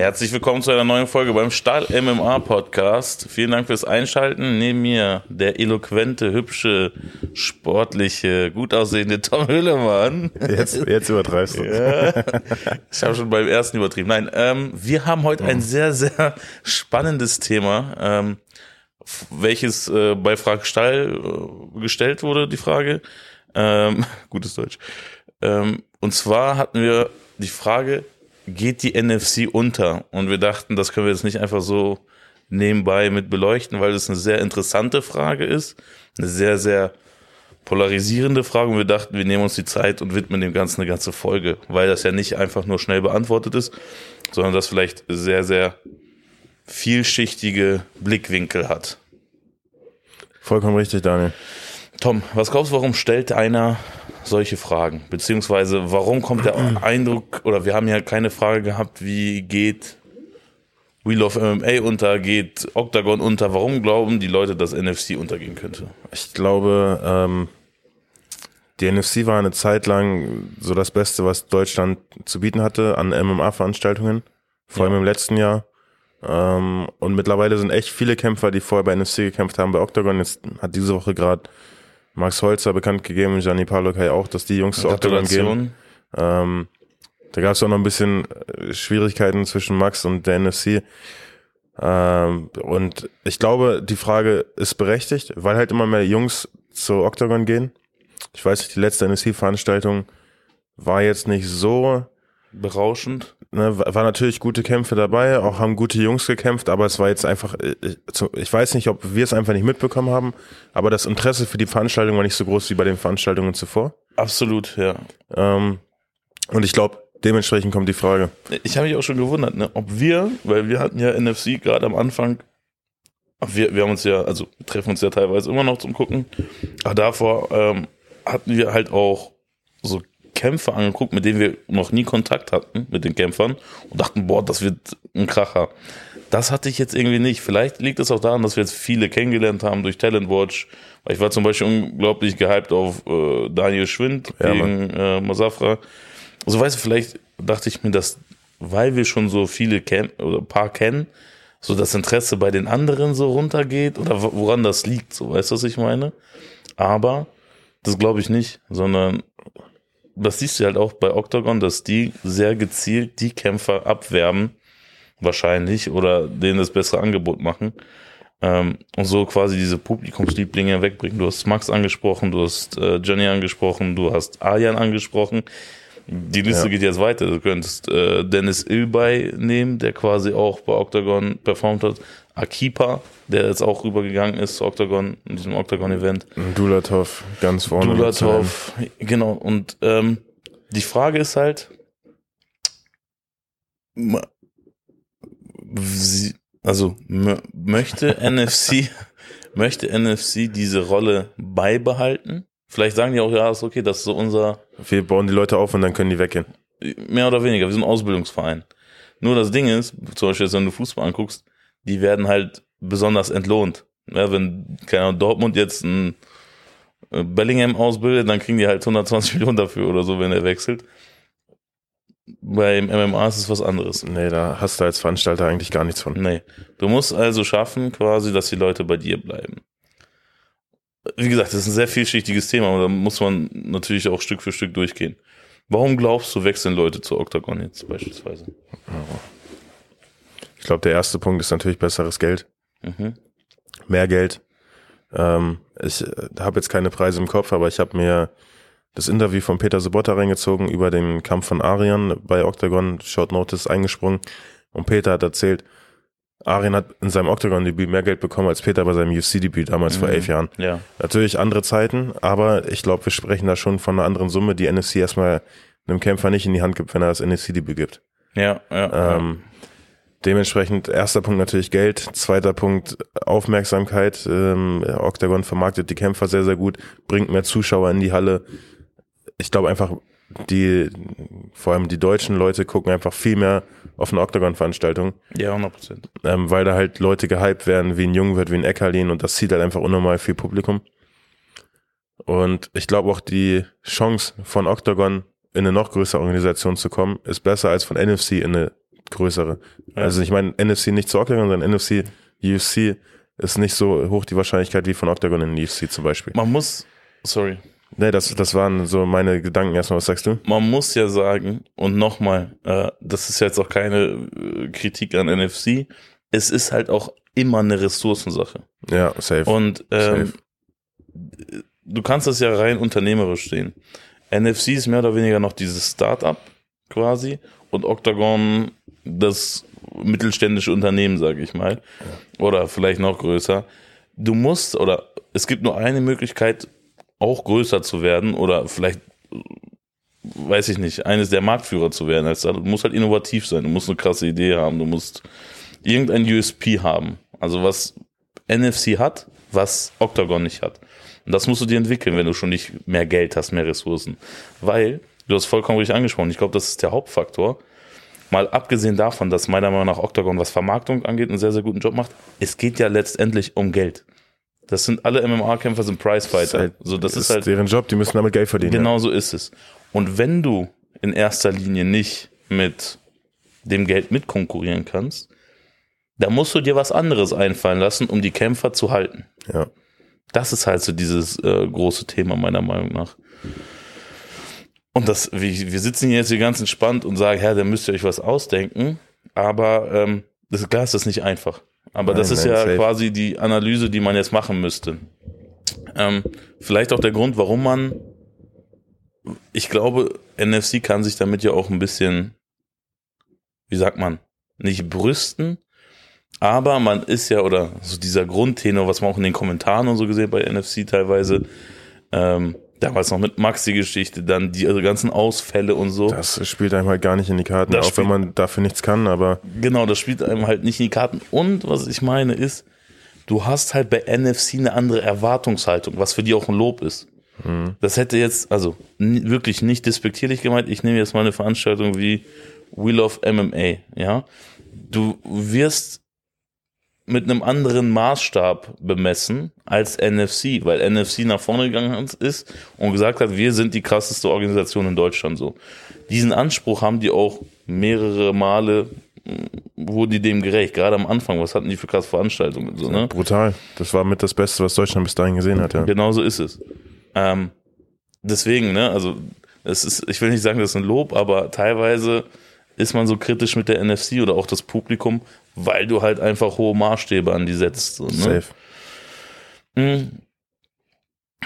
Herzlich willkommen zu einer neuen Folge beim Stahl MMA Podcast. Vielen Dank fürs Einschalten. Neben mir der eloquente, hübsche, sportliche, gut aussehende Tom Hüllemann. Jetzt, jetzt übertreibst du. Ja, ich habe schon beim ersten übertrieben. Nein, ähm, wir haben heute ein sehr, sehr spannendes Thema, ähm, welches äh, bei Frag Stahl äh, gestellt wurde, die Frage. Ähm, gutes Deutsch. Ähm, und zwar hatten wir die Frage, geht die NFC unter? Und wir dachten, das können wir jetzt nicht einfach so nebenbei mit beleuchten, weil es eine sehr interessante Frage ist, eine sehr, sehr polarisierende Frage. Und wir dachten, wir nehmen uns die Zeit und widmen dem Ganzen eine ganze Folge, weil das ja nicht einfach nur schnell beantwortet ist, sondern das vielleicht sehr, sehr vielschichtige Blickwinkel hat. Vollkommen richtig, Daniel. Tom, was glaubst du, warum stellt einer solche Fragen? Beziehungsweise warum kommt der Eindruck, oder wir haben ja keine Frage gehabt, wie geht Wheel of MMA unter, geht Octagon unter? Warum glauben die Leute, dass NFC untergehen könnte? Ich glaube, ähm, die NFC war eine Zeit lang so das Beste, was Deutschland zu bieten hatte an MMA-Veranstaltungen, vor allem Ja. im letzten Jahr. Ähm, und mittlerweile sind echt viele Kämpfer, die vorher bei NFC gekämpft haben, bei Octagon. Jetzt hat diese Woche gerade Max Holzer bekannt gegeben, Gianni Palokai auch, dass die Jungs zu Octagon gehen. Ähm, da gab es auch noch ein bisschen äh, Schwierigkeiten zwischen Max und der NFC. Ähm, und ich glaube, die Frage ist berechtigt, weil halt immer mehr Jungs zu Octagon gehen. Ich weiß nicht, die letzte NFC-Veranstaltung war jetzt nicht so, Berauschend. Ne, war natürlich gute Kämpfe dabei, auch haben gute Jungs gekämpft, aber es war jetzt einfach, äh, ich, zu- ich weiß nicht, ob wir es einfach nicht mitbekommen haben, aber das Interesse für die Veranstaltung war nicht so groß wie bei den Veranstaltungen zuvor. Absolut, ja. Ähm, und ich glaube, dementsprechend kommt die Frage. Ich habe mich auch schon gewundert, ne, ob wir, weil wir hatten ja NFC gerade am Anfang, wir, wir haben uns ja, also treffen uns ja teilweise immer noch zum Gucken, aber davor ähm, hatten wir halt auch so Kämpfe angeguckt, mit denen wir noch nie Kontakt hatten, mit den Kämpfern und dachten, boah, das wird ein Kracher. Das hatte ich jetzt irgendwie nicht. Vielleicht liegt es auch daran, dass wir jetzt viele kennengelernt haben durch Talent Watch. Ich war zum Beispiel unglaublich gehypt auf äh, Daniel Schwind Ja, gegen äh, Masafra. Also weißt du, vielleicht dachte ich mir, dass, weil wir schon so viele kennen oder ein paar kennen, so das Interesse bei den anderen so runtergeht oder wo- woran das liegt, so weißt du, was ich meine? Aber das glaube ich nicht, sondern das siehst du halt auch bei Octagon, dass die sehr gezielt die Kämpfer abwerben, wahrscheinlich, oder denen das bessere Angebot machen. Ähm, und so quasi diese Publikumslieblinge wegbringen. Du hast Max angesprochen, du hast äh, Jenny angesprochen, du hast Arjan angesprochen. Die Liste Ja. geht jetzt weiter. Du könntest äh, Dennis Ilbay nehmen, der quasi auch bei Octagon performt hat. Akipa, der jetzt auch rübergegangen ist zu Octagon, in diesem Octagon-Event. Dulatov ganz vorne. Dulatov, genau. Und ähm, die Frage ist halt, also mö- möchte NFC, möchte NFC diese Rolle beibehalten? Vielleicht sagen die auch, ja, ist okay, das ist so unser. Wir bauen die Leute auf und dann können die weggehen. mehr oder weniger, wir sind ein Ausbildungsverein. Nur das Ding ist, zum Beispiel jetzt, wenn du Fußball anguckst, die werden halt besonders entlohnt. Ja, wenn, keine Ahnung, Dortmund jetzt ein äh, Bellingham ausbildet, dann kriegen die halt 120 Millionen dafür oder so, wenn er wechselt. Beim MMA ist es was anderes. Nee, da hast du als Veranstalter eigentlich gar nichts von. Nee. Du musst also schaffen, quasi, dass die Leute bei dir bleiben. Wie gesagt, das ist ein sehr vielschichtiges Thema, aber da muss man natürlich auch Stück für Stück durchgehen. Warum glaubst du, wechseln Leute zu Octagon jetzt beispielsweise? Ich glaube, der erste Punkt ist natürlich besseres Geld. Mhm. Mehr Geld. Ähm, ich äh, habe jetzt keine Preise im Kopf, aber ich habe mir das Interview von Peter Sobotta reingezogen über den Kampf von Arian bei Octagon, Short Notice eingesprungen. Und Peter hat erzählt, Arian hat in seinem Octagon-Debüt mehr Geld bekommen als Peter bei seinem UFC-Debüt damals vor Mhm. elf Jahren. Ja. Natürlich andere Zeiten, aber ich glaube, wir sprechen da schon von einer anderen Summe, die NSC erstmal einem Kämpfer nicht in die Hand gibt, wenn er das NSC-Debüt gibt. Ja, ja. Ähm, dementsprechend erster Punkt natürlich Geld, zweiter Punkt Aufmerksamkeit. Ähm, Octagon vermarktet die Kämpfer sehr, sehr gut, bringt mehr Zuschauer in die Halle. Ich glaube einfach, die, vor allem die deutschen Leute gucken einfach viel mehr auf eine Octagon-Veranstaltung, ja, 100 Prozent. ähm, weil da halt Leute gehypt werden, wie ein Jungwirt, wie ein Eckerlin und das zieht halt einfach unnormal viel Publikum. Und ich glaube auch die Chance von Octagon in eine noch größere Organisation zu kommen, ist besser als von NFC in eine größere. Also ich meine, NFC nicht zu Octagon, sondern NFC UFC ist nicht so hoch die Wahrscheinlichkeit wie von Octagon in UFC zum Beispiel. Man muss, sorry, Nee, das, das waren so meine Gedanken erstmal. Was sagst du? man muss ja sagen, und nochmal, äh, das ist jetzt auch keine äh, Kritik an NFC, es ist halt auch immer eine Ressourcensache. Ja, safe. Und ähm, Safe. du kannst das ja rein unternehmerisch sehen. NFC ist mehr oder weniger noch dieses Startup quasi und Octagon das mittelständische Unternehmen, sage ich mal. Oder vielleicht noch größer. Du musst, oder es gibt nur eine Möglichkeit, auch größer zu werden oder vielleicht, weiß ich nicht, eines der Marktführer zu werden. Du musst halt innovativ sein, du musst eine krasse Idee haben, du musst irgendein USP haben. Also was NFC hat, was Octagon nicht hat. Und das musst du dir entwickeln, wenn du schon nicht mehr Geld hast, mehr Ressourcen. Weil, du hast vollkommen richtig angesprochen, ich glaube, das ist der Hauptfaktor. Mal abgesehen davon, dass meiner Meinung nach Octagon, was Vermarktung angeht, einen sehr, sehr guten Job macht, es geht ja letztendlich um Geld. Das sind alle MMA-Kämpfer, sind Prizefighter. so, das ist, halt deren Job, die müssen damit Geld verdienen. Genau so ist es. Und wenn du in erster Linie nicht mit dem Geld mitkonkurrieren kannst, dann musst du dir was anderes einfallen lassen, um die Kämpfer zu halten. Ja. Das ist halt so dieses äh, große Thema meiner Meinung nach. Und das, wir, wir sitzen hier jetzt hier ganz entspannt und sagen, ja, da müsst ihr euch was ausdenken. Aber ähm, das klar ist das nicht einfach. Aber das Nein, ist nein, ja safe. quasi die Analyse, die man jetzt machen müsste. Ähm, vielleicht auch der Grund, warum man, ich glaube, NFC kann sich damit ja auch ein bisschen, wie sagt man, nicht brüsten, aber man ist ja, oder so dieser Grundtenor, was man auch in den Kommentaren und so gesehen bei NFC teilweise, ähm, damals noch mit Max die Geschichte, dann die also ganzen Ausfälle und so. Das spielt einem halt gar nicht in die Karten, Das auch wenn man dafür nichts kann, aber Genau, das spielt einem halt nicht in die Karten. Und was ich meine ist, du hast halt bei NFC eine andere Erwartungshaltung, was für die auch ein Lob ist. Das hätte jetzt, also wirklich nicht despektierlich gemeint. Ich nehme jetzt mal eine Veranstaltung wie Wheel of MMA, ja. Du wirst mit einem anderen Maßstab bemessen als NFC, weil NFC nach vorne gegangen ist und gesagt hat, wir sind die krasseste Organisation in Deutschland so. Diesen Anspruch haben die auch mehrere Male wurden die dem gerecht, gerade am Anfang, was hatten die für krasse Veranstaltungen, so, ne? brutal. Das war mit das Beste, was Deutschland bis dahin gesehen hat, ja. Genau so ist es. Ähm, deswegen, ne, also, es ist, ich will nicht sagen, das ist ein Lob, aber teilweise ist man so kritisch mit der NFC oder auch das Publikum, weil du halt einfach hohe Maßstäbe an die setzt. So, ne? Safe. Mhm.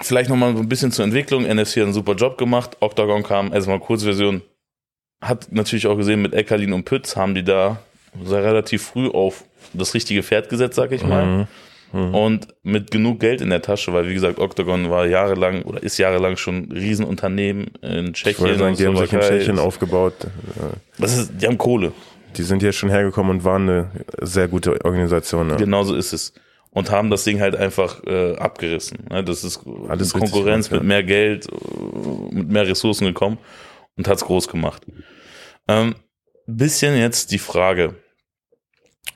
Vielleicht nochmal so ein bisschen zur Entwicklung. NFC hat einen super Job gemacht. Octagon kam, erstmal Kurzversion, hat natürlich auch gesehen, mit Eckerlin und Pütz haben die da sehr relativ früh auf das richtige Pferd gesetzt, sag ich mal. Mhm. Und mit genug Geld in der Tasche, weil wie gesagt, Octagon war jahrelang oder ist jahrelang schon ein Riesenunternehmen in Ich Tschechien. wollte sagen, die haben sich in. Tschechien aufgebaut. Das ist, die haben Kohle. Die sind hier schon hergekommen und waren eine sehr gute Organisation. Ja. Genauso ist es. Und haben das Ding halt einfach äh, abgerissen. Ne? Das ist, Alles Konkurrenz mit mehr Geld, äh, mit mehr Ressourcen gekommen und hat's groß gemacht. Ähm, bisschen jetzt die Frage,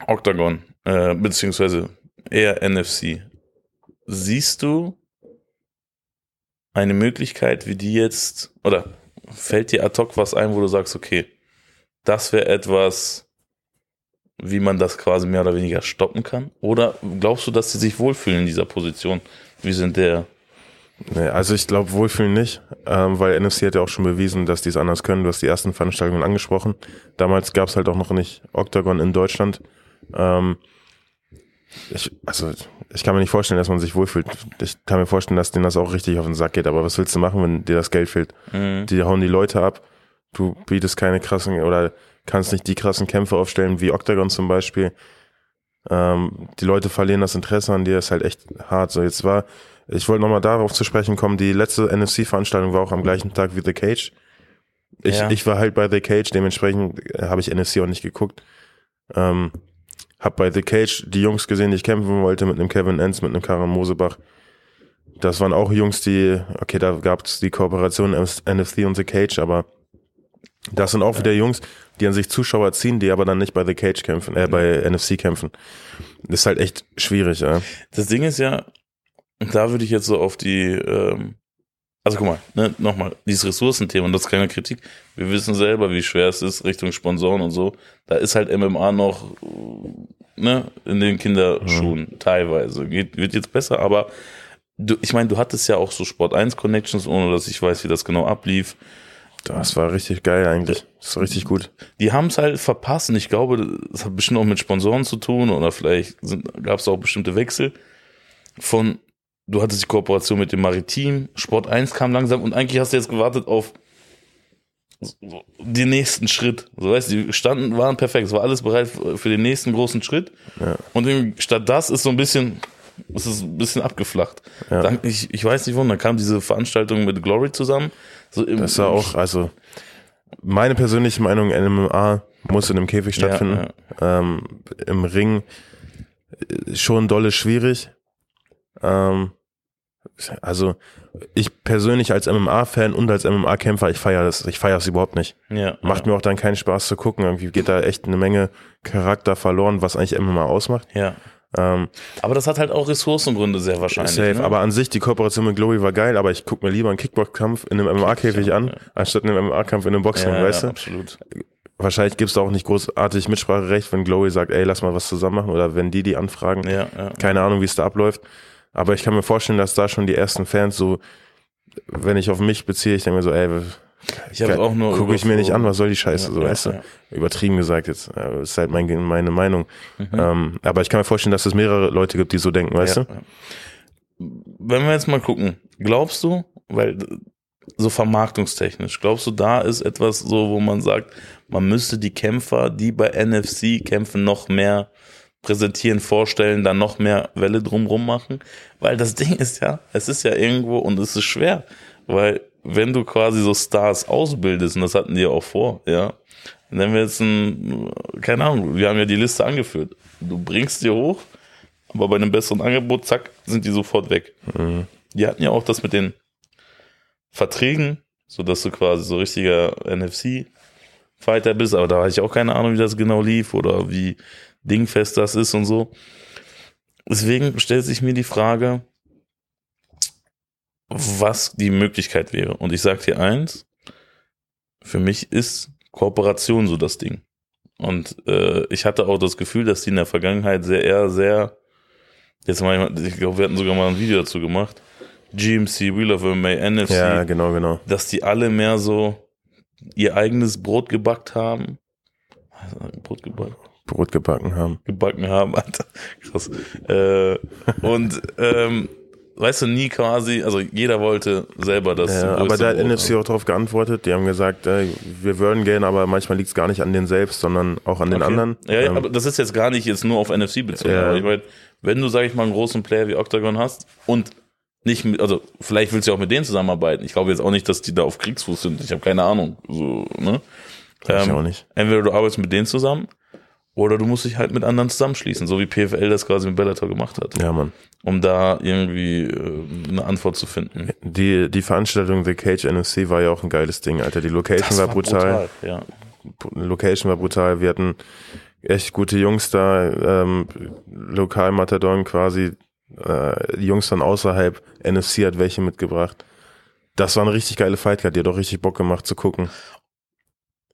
Octagon, äh, beziehungsweise eher NFC. Siehst du eine Möglichkeit, wie die jetzt, oder fällt dir ad hoc was ein, wo du sagst, okay, das wäre etwas, wie man das quasi mehr oder weniger stoppen kann? Oder glaubst du, dass sie sich wohlfühlen in dieser Position? Wie sind der? Nee, also ich glaube wohlfühlen nicht, ähm, weil NFC hat ja auch schon bewiesen, dass die es anders können. Du hast die ersten Veranstaltungen angesprochen. Damals gab es halt auch noch nicht Octagon in Deutschland. Ähm, ich, also ich kann mir nicht vorstellen, dass man sich wohlfühlt. Ich kann mir vorstellen, dass denen das auch richtig auf den Sack geht. Aber was willst du machen, wenn dir das Geld fehlt? Mhm. Die hauen die Leute ab. Du bietest keine krassen oder kannst nicht die krassen Kämpfe aufstellen wie Octagon zum Beispiel. Ähm, die Leute verlieren das Interesse an dir, ist halt echt hart. So, jetzt war, ich wollte nochmal darauf zu sprechen kommen, die letzte NFC-Veranstaltung war auch am gleichen Tag wie The Cage. Ich, Ja. ich war halt bei The Cage, dementsprechend habe ich NFC auch nicht geguckt. Ähm, hab bei The Cage die Jungs gesehen, die ich kämpfen wollte, mit einem Kevin Enns, mit einem Karan Mosebach. Das waren auch Jungs, die, okay, da gab es die Kooperation NFC und The Cage, aber das sind auch wieder Jungs, die an sich Zuschauer ziehen, die aber dann nicht bei The Cage kämpfen, äh, bei NFC kämpfen. Das ist halt echt schwierig, ja. Das Ding ist ja, da würde ich jetzt so auf die, ähm, also guck mal, ne, nochmal, dieses Ressourcenthema, und das ist keine Kritik. Wir wissen selber, wie schwer es ist, Richtung Sponsoren und so. Da ist halt MMA noch, ne, in den Kinderschuhen, mhm. teilweise. Geht, wird jetzt besser, aber du, ich meine, du hattest ja auch so Sport 1 Connections, ohne dass ich weiß, wie das genau ablief. Das war richtig geil eigentlich. Das ist richtig gut. Die haben es halt verpasst und ich glaube, das hat bestimmt auch mit Sponsoren zu tun oder vielleicht gab es auch bestimmte Wechsel von, du hattest die Kooperation mit dem Maritim, Sport 1 kam langsam und eigentlich hast du jetzt gewartet auf den nächsten Schritt. So weißt du, die standen, waren perfekt, es war alles bereit für den nächsten großen Schritt. Ja. Und statt das ist so ein bisschen, es ist ein bisschen abgeflacht. Ja. Dann, ich, ich weiß nicht warum, dann kam diese Veranstaltung mit Glory zusammen. So im, das war auch, also meine persönliche Meinung, MMA muss in einem Käfig stattfinden. Ja, ähm, Im Ring äh, schon dolle schwierig. Ähm, also ich persönlich als MMA-Fan und als MMA-Kämpfer, ich feiere das, ich feiere es überhaupt nicht. Ja, Macht ja. mir auch dann keinen Spaß zu gucken. Irgendwie geht da echt eine Menge Charakter verloren, was eigentlich MMA ausmacht. Ja. Ähm, aber das hat halt auch Ressourcengründe sehr wahrscheinlich. Safe, ne? aber an sich, die Kooperation mit Glory war geil, aber ich gucke mir lieber einen Kickbox-Kampf in einem MMA-Käfig an, anstatt einen MMA-Kampf in einem Boxring, weißt du? absolut. Wahrscheinlich gibt's da auch nicht großartig Mitspracherecht, wenn Glory sagt, ey, lass mal was zusammen machen oder wenn die die anfragen. Ja, ja. Keine Ahnung, wie es da abläuft. Aber ich kann mir vorstellen, dass da schon die ersten Fans so, wenn ich auf mich beziehe, ich denke mir so, ey, ich habe auch nur gucke ich mir nicht an, was soll die Scheiße, ja, so ja, weißt du? Ja. Übertrieben gesagt jetzt, das ist halt mein, meine Meinung. Mhm. Ähm, aber ich kann mir vorstellen, dass es mehrere Leute gibt, die so denken, weißt du? Wenn wir jetzt mal gucken, glaubst du, weil so vermarktungstechnisch, glaubst du, da ist etwas so, wo man sagt, man müsste die Kämpfer, die bei NFC kämpfen, noch mehr präsentieren, vorstellen, dann noch mehr Welle drumrum machen? Weil das Ding ist ja, es ist ja irgendwo und es ist schwer, weil wenn du quasi so Stars ausbildest, und das hatten die ja auch vor, ja, nennen wir jetzt ein, keine Ahnung, wir haben ja die Liste angeführt. Du bringst die hoch, aber bei einem besseren Angebot, zack, sind die sofort weg. Mhm. Die hatten ja auch das mit den Verträgen, so dass du quasi so richtiger NFC-Fighter bist, aber da hatte ich auch keine Ahnung, wie das genau lief oder wie dingfest das ist und so. Deswegen stellt sich mir die Frage, was die Möglichkeit wäre. Und ich sage dir eins, für mich ist Kooperation so das Ding. Und äh, ich hatte auch das Gefühl, dass die in der Vergangenheit sehr eher sehr, jetzt mal, ich glaube, wir hatten sogar mal ein Video dazu gemacht, GMC, Wheel of MMA, NFC. Ja, genau, genau. Dass die alle mehr so ihr eigenes Brot gebackt haben. Brot gebacken. Brot gebacken haben. Gebacken haben, Alter. Krass. Äh, und ähm, weißt du, nie quasi, also jeder wollte selber das. Ja, aber da hat NFC auch darauf geantwortet, die haben gesagt, ey, wir würden gehen, aber manchmal liegt es gar nicht an denen selbst, sondern auch an den okay. anderen. Ja, ja, ähm, aber das ist jetzt gar nicht jetzt nur auf NFC bezogen. Ja. ich meine, wenn du, sag ich mal, einen großen Player wie Octagon hast und nicht mit, also vielleicht willst du auch mit denen zusammenarbeiten. Ich glaube jetzt auch nicht, dass die da auf Kriegsfuß sind. Ich habe keine Ahnung. So, ne? Ähm, ich auch nicht. Entweder du arbeitest mit denen zusammen oder du musst dich halt mit anderen zusammenschließen, so wie PFL das quasi mit Bellator gemacht hat. Ja, Mann. Um da irgendwie äh, eine Antwort zu finden. Die, die Veranstaltung The Cage NFC war ja auch ein geiles Ding, Alter. Die Location das war, brutal. brutal ja. Location war brutal. Wir hatten echt gute Jungs da, ähm, Lokalmatadon quasi. Äh, die Jungs dann außerhalb. NFC hat welche mitgebracht. Das war eine richtig geile Fightcard, die hat auch richtig Bock gemacht zu gucken.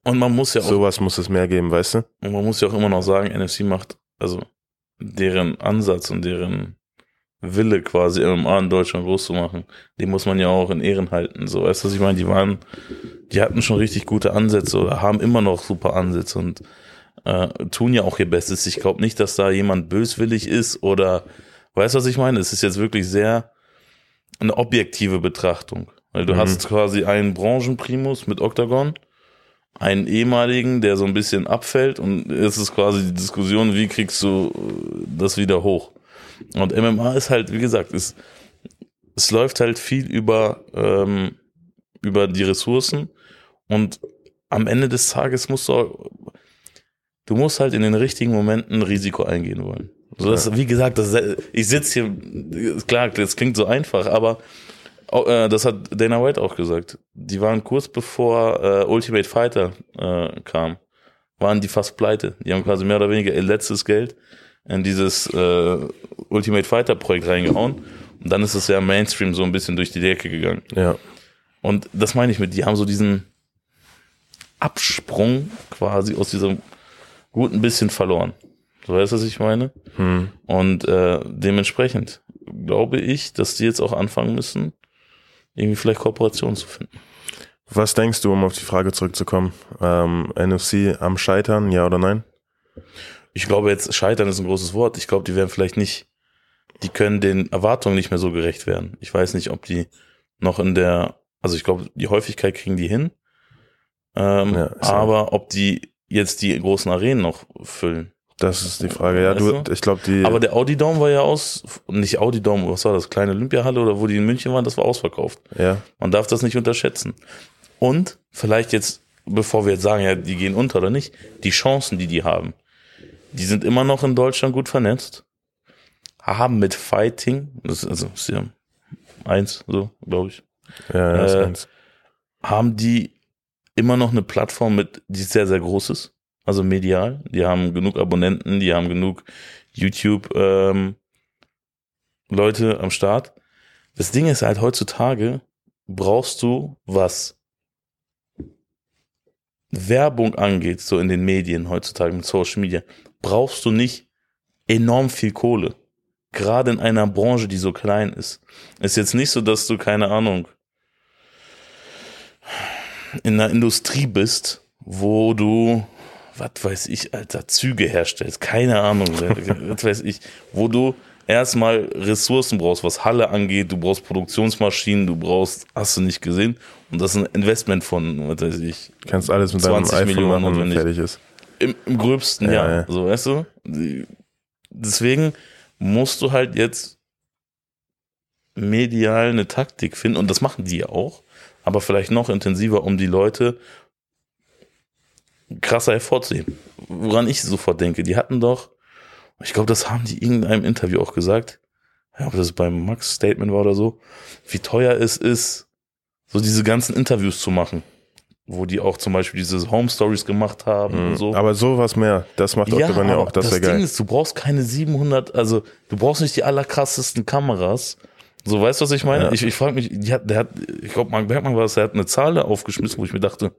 Und man muss ja auch. Sowas muss es mehr geben, weißt du? Und man muss ja auch immer noch sagen, NFC macht, also deren Ansatz und deren Wille quasi MMA in Deutschland groß zu machen, den muss man ja auch in Ehren halten. So, weißt du, was ich meine? Die waren, die hatten schon richtig gute Ansätze oder haben immer noch super Ansätze und äh, tun ja auch ihr Bestes. Ich glaube nicht, dass da jemand böswillig ist oder weißt du, was ich meine? Es ist jetzt wirklich sehr eine objektive Betrachtung. Weil du mhm. hast quasi einen Branchenprimus mit Octagon einen ehemaligen, der so ein bisschen abfällt und es ist quasi die Diskussion, wie kriegst du äh, das wieder hoch? Und MMA ist halt, wie gesagt, es, es läuft halt viel über, ähm, über die Ressourcen und am Ende des Tages musst du, du musst halt in den richtigen Momenten Risiko eingehen wollen. So, das, wie gesagt, das, ich sitze hier, klar, das klingt so einfach, aber äh, das hat Dana White auch gesagt. Die waren kurz bevor äh, Ultimate Fighter äh, kam, waren die fast pleite. Die haben quasi mehr oder weniger ihr letztes Geld in dieses äh, Ultimate Fighter Projekt reingehauen. Und dann ist es ja Mainstream so ein bisschen durch die Decke gegangen. Ja. Und das meine ich mit, die haben so diesen Absprung quasi aus diesem guten bisschen verloren. So weißt du, was ich meine? Hm. Und äh, dementsprechend glaube ich, dass die jetzt auch anfangen müssen, irgendwie vielleicht Kooperationen zu finden. Was denkst du, um auf die Frage zurückzukommen? Ähm, NFC am Scheitern, ja oder nein? Ich glaube jetzt, Scheitern ist ein großes Wort. Ich glaube, die werden vielleicht nicht, die können den Erwartungen nicht mehr so gerecht werden. Ich weiß nicht, ob die noch in der, also ich glaube, die Häufigkeit kriegen die hin. Ähm, Ja, aber ob die jetzt die großen Arenen noch füllen. Das ist die Frage. Ja, du, ich glaube, die. Aber der Audi Dome war ja aus, nicht Audi Dome, was war das, kleine Olympiahalle oder wo die in München waren, das war ausverkauft. ja, Man darf das nicht unterschätzen. Und vielleicht jetzt, bevor wir jetzt sagen, ja, die gehen unter oder nicht, die Chancen, die die haben, die sind immer noch in Deutschland gut vernetzt, haben mit Fighting, das ist also ist ja eins, so, glaube ich, ja, ja, ist Äh, eins. haben die immer noch eine Plattform mit, die sehr, sehr groß ist, also medial. Die haben genug Abonnenten, die haben genug YouTube ähm, am Start. Das Ding ist halt heutzutage brauchst du was Werbung angeht, so in den Medien heutzutage mit Social Media, brauchst du nicht enorm viel Kohle. Gerade in einer Branche, die so klein ist. Ist jetzt nicht so, dass du, keine Ahnung, in einer Industrie bist, wo du, was weiß ich, Alter, Züge herstellst, keine Ahnung, was weiß ich, wo du erstmal Ressourcen brauchst, was Halle angeht, du brauchst Produktionsmaschinen, du brauchst, hast du nicht gesehen, und das ist ein Investment von, was weiß ich, Du kannst alles mit deinem 20 iPhone Millionen machen und notwendig. fertig ist. im, im gröbsten, Ja, ja, ja. So, weißt du? Deswegen musst du halt jetzt medial eine Taktik finden, und das machen die ja auch, aber vielleicht noch intensiver, um die Leute krasser hervorzuheben. Woran ich sofort denke, die hatten doch, ich glaube, das haben die in irgendeinem Interview auch gesagt, ja, ob das beim Max Statement war oder so, wie teuer es ist, so diese ganzen Interviews zu machen. Wo die auch zum Beispiel diese Home Stories gemacht haben und so. Mhm. Aber sowas mehr, das macht Octagon ja auch, das wäre Ding geil. ist, du brauchst keine 700, also du brauchst nicht die allerkrassesten Kameras. So, weißt du, was ich meine? Ja. Ich, ich frage mich, die hat, der hat, ich glaube, Mark Bergmann war es, der hat eine Zahl da aufgeschmissen, wo ich mir dachte,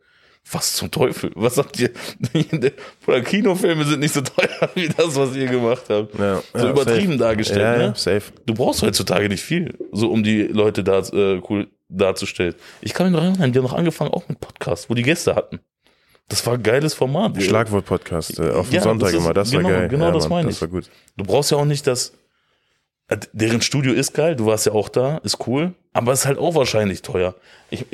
was zum Teufel? Was habt ihr? Oder Kinofilme sind nicht so teuer wie das, was ihr gemacht habt. Ja, so ja, übertrieben safe. dargestellt, Ja, ne? ja, safe. Du brauchst heutzutage nicht viel, so um die Leute da äh, cool darzustellen. Ich kann mich noch erinnern, die haben noch angefangen, auch mit Podcasts, wo die Gäste hatten. Das war ein geiles Format. Schlagwort-Podcast äh, auf dem Ja, Sonntag das ist- immer, das war genau- geil. genau das Mann, meine Das ich. war gut. Du brauchst ja auch nicht das. äh, Deren Studio ist geil, du warst ja auch da, ist cool, aber es ist halt auch wahrscheinlich teuer. Ich,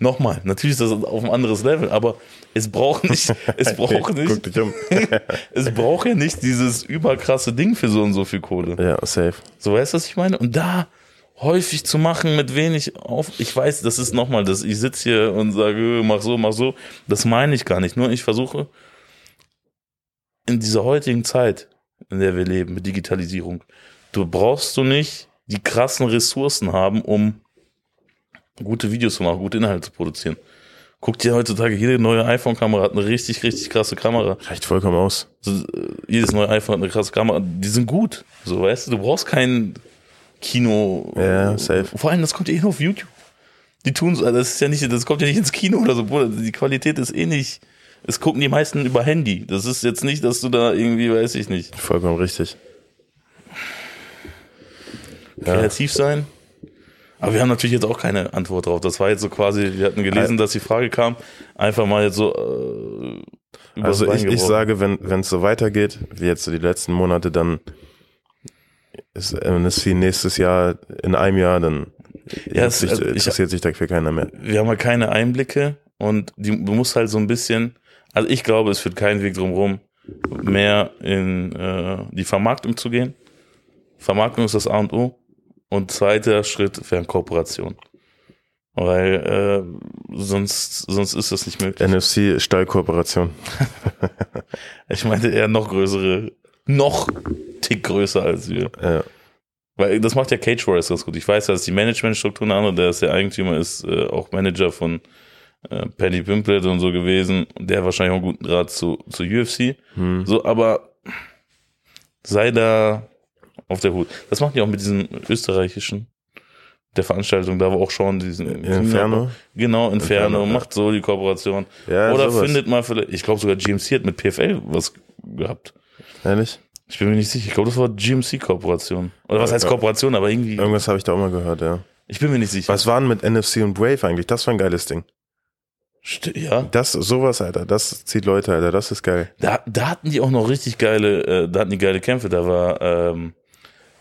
Nochmal, natürlich ist das auf ein anderes Level, aber es braucht nicht, es braucht nicht, um. es braucht ja nicht dieses überkrasse Ding für so und so viel Kohle. ja, safe. So weißt du, was ich meine? Und da häufig zu machen mit wenig auf, ich weiß, das ist nochmal, das, ich sitze hier und sage, mach so, mach so, das meine ich gar nicht. Nur ich versuche in dieser heutigen Zeit, in der wir leben, mit Digitalisierung, du brauchst du nicht die krassen Ressourcen haben, um gute Videos zu machen, gute Inhalte zu produzieren. Guck dir heutzutage, jede neue iPhone-Kamera hat eine richtig, richtig krasse Kamera. Reicht vollkommen aus. So, äh, jedes neue iPhone hat eine krasse Kamera. Die sind gut. So, weißt du, du brauchst kein Kino. Ja, safe. Vor allem, das kommt ja eh nur auf YouTube. Die tun so, das ist ja nicht, das kommt ja nicht ins Kino oder so, Bruder. Die Qualität ist eh nicht. Es gucken die meisten über Handy. Das ist jetzt nicht, dass du da irgendwie, weiß ich nicht, Vollkommen richtig. kreativ sein. Aber wir haben natürlich jetzt auch keine Antwort drauf. Das war jetzt so quasi, wir hatten gelesen, dass die Frage kam, einfach mal jetzt so äh, Also ich, ich sage, wenn es so weitergeht, wie jetzt so die letzten Monate, dann ist NSC nächstes Jahr, in einem Jahr, dann Ja, es- sich, also ich- interessiert sich dafür keiner mehr. wir haben halt keine Einblicke und die, du musst halt so ein bisschen, also ich glaube, es führt keinen Weg drumherum, mehr in äh, die Vermarktung zu gehen. Vermarktung ist das A und O. Und zweiter Schritt wäre Kooperation. Weil äh, sonst, sonst ist das nicht möglich. NFC Stallkooperation. Ich meinte eher noch größere, noch tick größer als wir. Ja. Weil das macht ja Cage Warriors ganz gut. Ich weiß, dass die Managementstruktur eine andere, der ist der Eigentümer, ist äh, auch Manager von äh, Paddy Pimplet und so gewesen. Der hat wahrscheinlich auch einen guten Draht zu, zu UFC. Hm. So, aber sei da auf der Hut. Das macht ja auch mit diesem österreichischen, der Veranstaltung, da war auch schon diesen Inferno? Genau, Inferno, Inferno, macht so die Kooperation. Ja, Oder sowas. findet mal vielleicht, ich glaube sogar GMC hat mit PFL was gehabt. Ehrlich? Ich bin mir nicht sicher. Ich glaube, das war GMC-Kooperation. Oder was heißt. Kooperation, aber irgendwie. Irgendwas habe ich da auch mal gehört, ja. Ich bin mir nicht sicher. Was war denn mit NFC und Brave eigentlich? Das war ein geiles Ding. St- Ja. Das, sowas, Alter, das zieht Leute, Alter, das ist geil. Da, da hatten die auch noch richtig geile, äh, da hatten die geile Kämpfe. Da war ähm,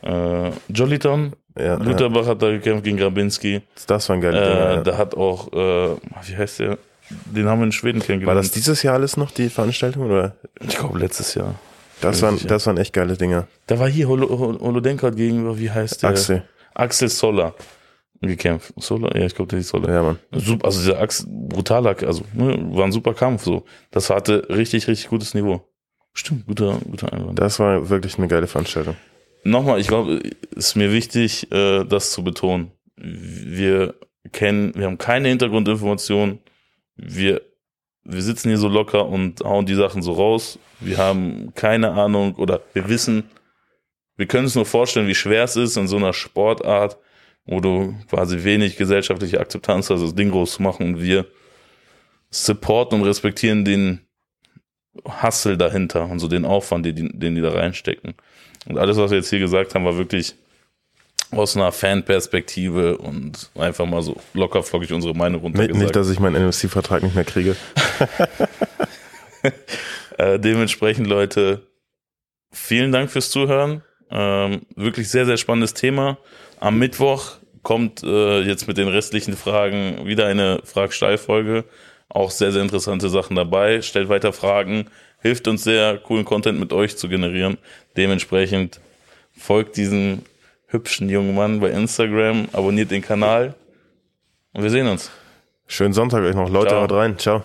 äh, Joliton, Ja, Lutherbach hat da gekämpft gegen Grabinski. ja, das waren geile Äh, Dinge. Ja. Da hat auch, äh, wie heißt der? Den haben wir in Schweden kennengelernt. War das dieses Jahr alles noch, die Veranstaltung, oder? Ich glaube, letztes Jahr. Das waren, sicher. das waren echt geile Dinge. Da war hier Holo, Holo- Holodenko gegenüber, wie heißt der? Axel. Axel Soller gekämpft. Soller? Ja, ich glaube, der ist Soller. Ja, Mann. Super, also dieser Axel, brutaler, also ne, war ein super Kampf so. Das hatte richtig, richtig gutes Niveau. Stimmt, guter, guter Einwand. Das war wirklich eine geile Veranstaltung. Nochmal, ich glaube, ist mir wichtig, äh, das zu betonen. Wir kennen, wir haben keine Hintergrundinformationen. Wir, wir sitzen hier so locker und hauen die Sachen so raus. Wir haben keine Ahnung oder wir wissen, wir können uns nur vorstellen, wie schwer es ist in so einer Sportart, wo du quasi wenig gesellschaftliche Akzeptanz hast, das Ding groß zu machen und wir supporten und respektieren den Hustle dahinter und so den Aufwand, den, die- den die da reinstecken. Und alles, was wir jetzt hier gesagt haben, war wirklich aus einer Fanperspektive und einfach mal so locker flockig unsere Meinung runtergesagt. nicht, dass ich meinen NFC-Vertrag nicht mehr kriege. Äh, dementsprechend, Leute, vielen Dank fürs Zuhören. Ähm, wirklich sehr, sehr spannendes Thema. Am Mittwoch kommt äh, jetzt mit den restlichen Fragen wieder eine Frag-Steil-Folge. Auch sehr, sehr interessante Sachen dabei. Stellt weiter Fragen. Hilft uns sehr, coolen Content mit euch zu generieren. Dementsprechend folgt diesem hübschen jungen Mann bei Instagram, abonniert den Kanal und wir sehen uns. Schönen Sonntag euch noch. Leute, Ciao. haut rein. Ciao.